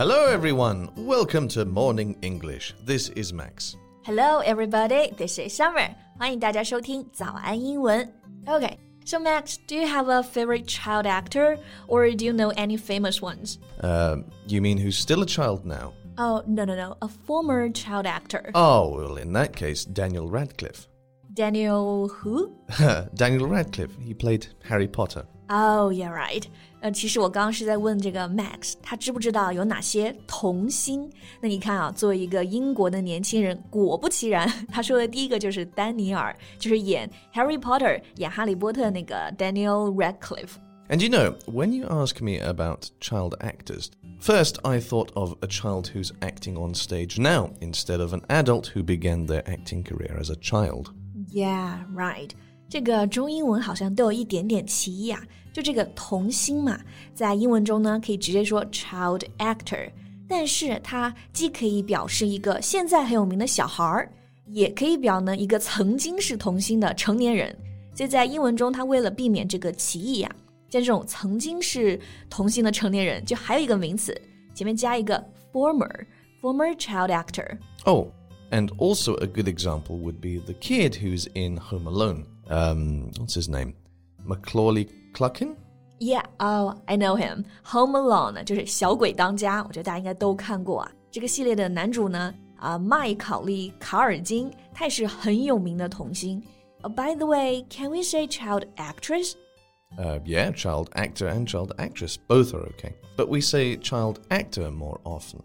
Hello, everyone. Welcome to Morning English. This is Max. Hello, everybody. This is Summer. 欢迎大家收听早安英文。Okay, so Max, do you have a favorite child actor, or do you know any famous ones? Uh, you mean who's still a child now? Oh, no, no, no, a former child actor. Oh, well, in that case, Daniel Radcliffe. Daniel who? Daniel Radcliffe. He played Harry Potter. Oh, yeah, right. 呃，其实我刚刚是在问这个 Max，他知不知道有哪些童星？那你看啊，作为一个英国的年轻人，果不其然，他说的第一个就是丹尼尔，就是演 Harry Potter、演哈利波特那个 Daniel Radcliffe。And you know, when you ask me about child actors, first I thought of a child who's acting on stage now instead of an adult who began their acting career as a child. Yeah, right. 这个中英文好像都有一点点歧义啊。就这个童星嘛，在英文中呢可以直接说 child actor，但是它既可以表示一个现在很有名的小孩儿，也可以表呢一个曾经是童星的成年人。所以在英文中，它为了避免这个歧义呀，像这种曾经是童星的成年人，就还有一个名词，前面加一个 former former child actor。Oh, and also a good example would be the kid who's in Home Alone. um, what's his name? Macaulay Culkin? Yeah, oh, I know him. Home Alone by the way, can we say child actress? Uh, yeah, child actor and child actress both are okay, but we say child actor more often.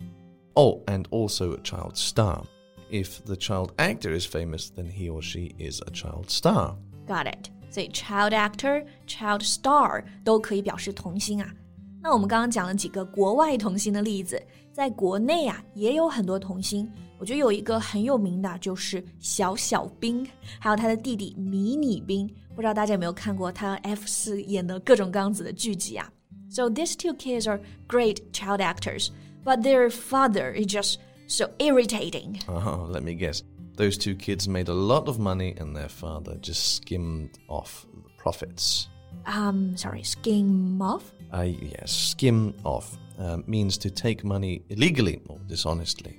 Oh, and also a child star. If the child actor is famous, then he or she is a child star. Got it. it。所以 child actor、child star 都可以表示童星啊。那我们刚刚讲了几个国外童星的例子，在国内啊也有很多童星。我觉得有一个很有名的，就是小小彬，还有他的弟弟迷你彬。不知道大家有没有看过他 F 四演的各种各样子的剧集啊？So these two kids are great child actors, but their father is just so irritating. Oh, let me guess. Those two kids made a lot of money and their father just skimmed off the profits. Um, sorry, skim off? Uh, yes, skim off uh, means to take money illegally or dishonestly.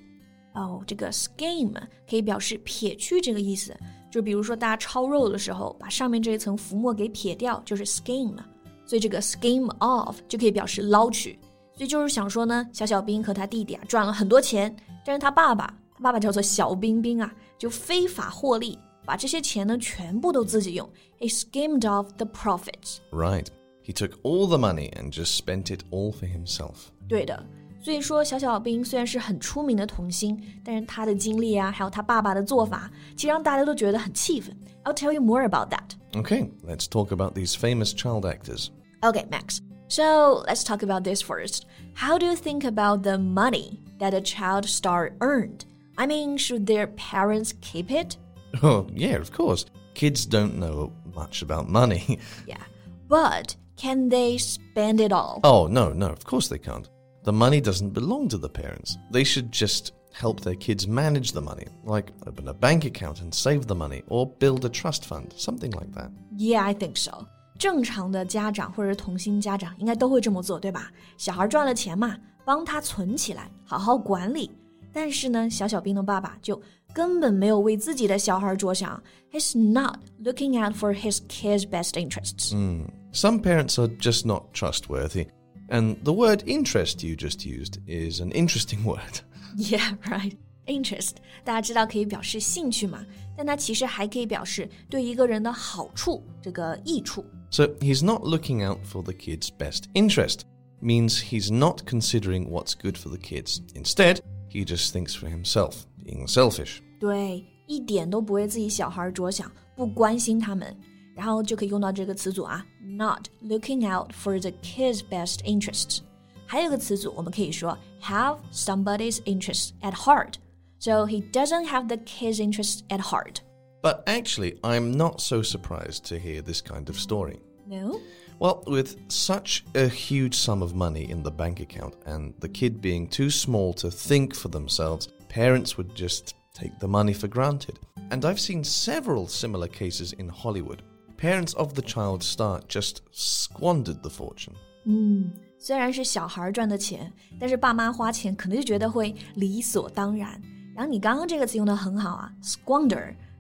哦，这个 skim 可以表示撇去这个意思，就比如说大家焯肉的时候，把上面这一层浮沫给撇掉，就是 skim。所以这个 skim off 就可以表示捞取。 所以就是想说呢，小小彬和他弟弟啊赚了很多钱，但是他爸爸，他爸爸叫做小彬彬啊，就非法获利，把这些钱呢全部都自己用，he skimmed off the profits. Right. He took all the money and just spent it all for himself. 对的，所以说小小彬虽然是很出名的童星，但是他的经历啊，还有他爸爸的做法，其实让大家都觉得很气愤。I'll tell you more about that. Okay, let's talk about these famous child actors. Okay, Max. So let's talk about this first. How do you think about the money that a child star earned? I mean, should their parents keep it? Oh, yeah, of course. Kids don't know much about money. yeah. But can they spend it all? Oh, no, no, of course they can't. The money doesn't belong to the parents. They should just help their kids manage the money, like open a bank account and save the money, or build a trust fund, something like that. Yeah, I think so. 正常的家长或者是童心家长应该都会这么做，对吧？小孩赚了钱嘛，帮他存起来，好好管理。但是呢，小小彬的爸爸就根本没有为自己的小孩着想，He's not looking out for his kids' best interests. Mm. Some parents are just not trustworthy. And the word interest you just used is an interesting word. Yeah, right. Interest，大家知道可以表示兴趣嘛，但它其实还可以表示对一个人的好处，这个益处。So he's not looking out for the kid's best interest. Means he's not considering what's good for the kids. Instead, he just thinks for himself, being selfish. 对，一点都不为自己小孩着想，不关心他们。然后就可以用到这个词组啊，not looking out for the kids' best interests。还有个词组，我们可以说 have somebody's interest at heart。So he doesn't have the kids' interest at heart. But actually, I'm not so surprised to hear this kind of story. No? Well, with such a huge sum of money in the bank account and the kid being too small to think for themselves, parents would just take the money for granted. And I've seen several similar cases in Hollywood parents of the child star just squandered the fortune. 嗯， 虽然是小孩赚的钱，但是爸妈花钱可能就觉得会理所当然。然后你刚刚这个词用的很好啊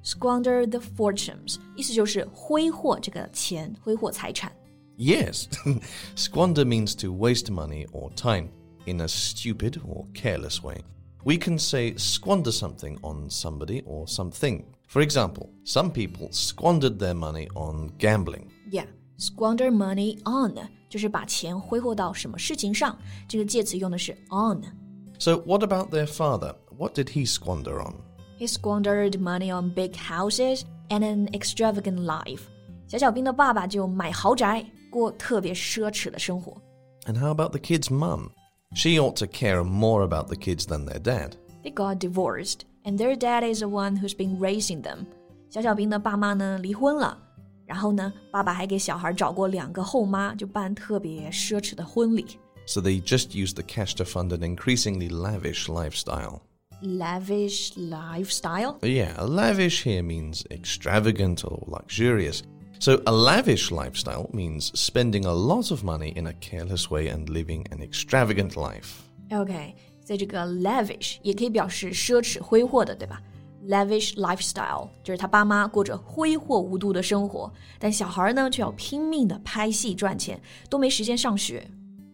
，squander，squander the fortunes，意思就是挥霍这个钱，挥霍财产。Yes, squander means to waste money or time in a stupid or careless way. We can say squander something on somebody or something. For example, some people squandered their money on gambling. Yeah, squander money on 就是把钱挥霍到什么事情上，这个介词用的是 on。So what about their father? What did he squander on? He squandered money on big houses and an extravagant life. 小小彬的爸爸就买豪宅，过特别奢侈的生活。And how about the kid's mum? She ought to care more about the kids than their dad. They got divorced, and their dad is the one who's been raising them. 小小彬的爸妈呢离婚了，然后呢，爸爸还给小孩找过两个后妈，就办特别奢侈的婚礼。So they just used the cash to fund an increasingly lavish lifestyle Lavish lifestyle? Yeah, lavish here means extravagant or luxurious. So, a lavish lifestyle means spending a lot of money in a careless way and living an extravagant life. OK，在这个 lavish 也可以表示奢侈挥霍的，对吧？lavish lifestyle 就是他爸妈过着挥霍无度的生活，但小孩呢却要拼命的拍戏赚钱，都没时间上学。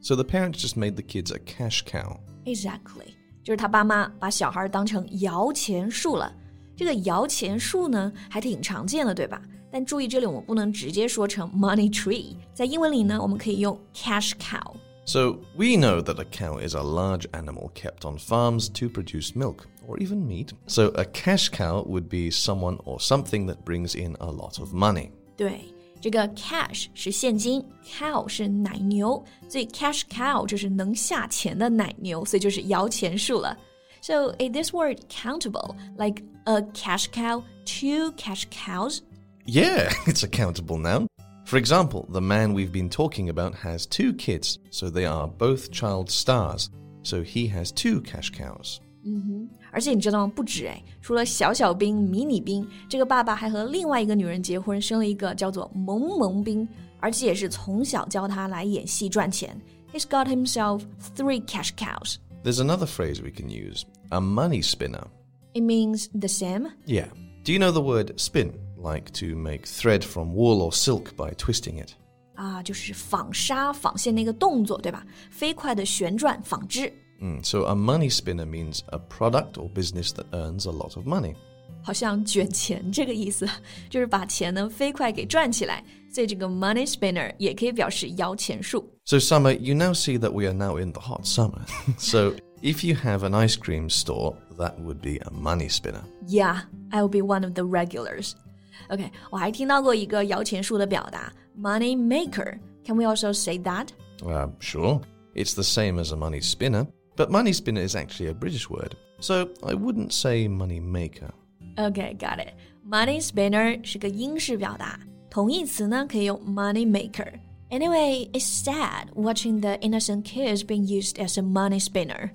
So the parents just made the kids a cash cow. Exactly， 就是他爸妈把小孩当成摇钱树了。这个摇钱树呢，还挺常见的，对吧？但注意，这里我们不能直接说成 money tree，在英文里呢，我们可以用 cash cow。So we know that a cow is a large animal kept on farms to produce milk or even meat. So a cash cow would be someone or something that brings in a lot of money. 对， 这个 cash 是现金，cow 是奶牛，所以 cash cow 就是能下钱的奶牛，所以就是摇钱树了。So is this word countable, like a cash cow, two cash cows? Yeah, it's a countable noun. For example, the man we've been talking about has two kids, so they are both child stars. So he has two cash cows. 嗯哼， 而且你知道吗？不止哎，除了小小彬、迷你彬，这个爸爸还和另外一个女人结婚，生了一个叫做萌萌兵，而且也是从小教他来演戏赚钱。He's got himself three cash cows. There's another phrase we can use a money spinner. It means the same? Yeah. Do you know the word spin? Like to make thread from wool or silk by twisting it. 啊，就是纺纱、纺线那个动作，对吧？飞快的旋转纺织。Mm, so a money spinner means a product or business that earns a lot of money. 好像卷钱这个意思，就是把钱呢飞快给赚起来。所以这个 money spinner 也可以表示摇钱树。So summer, you now see that we are now in the hot summer. so if you have an ice cream store, that would be a money spinner. Yeah, I will be one of the regulars. OK，我还听到过一个摇钱树的表达，money maker。Can we also say that? Uh, sure. It's the same as a money spinner, but money spinner is actually a British word, so I wouldn't say money maker. OK, got it. Money spinner 是个英式表达，同义词呢可以用 money maker。Anyway, it's sad watching the innocent kids being used as a money spinner.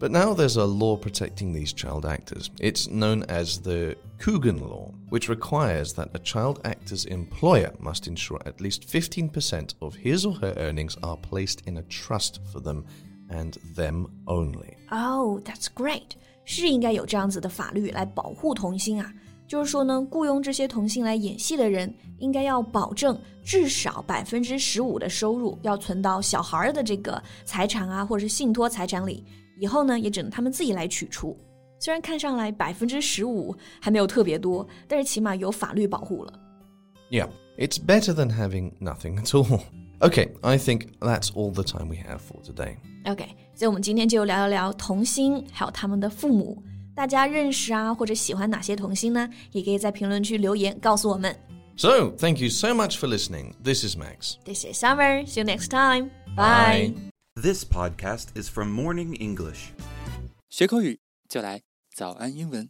But now there's a law protecting these child actors. It's known as the Coogan Law, which requires that a child actor's employer must ensure at least 15% of his or her earnings are placed in a trust for them and them only. Oh, that's great. 是应该有这样子的法律来保护童星啊。就是说呢，雇佣这些童星来演戏的人，应该要保证至少百分之十五的收入要存到小孩的这个财产啊，或者是信托财产里。以后呢，也只能他们自己来取出。虽然看上来百分之十五还没有特别多，但是起码有法律保护了。Yeah, it's better than having nothing at all. Okay, I think that's all the time we have for today. OK，所以我们今天就聊一聊童星，还有他们的父母。大家认识啊，或者喜欢哪些童星呢？也可以在评论区留言告诉我们。So, thank you so much for listening. This is Max. This is Summer. See you next time. Bye. Bye. This podcast is from Morning English. 学口语就来早安英文。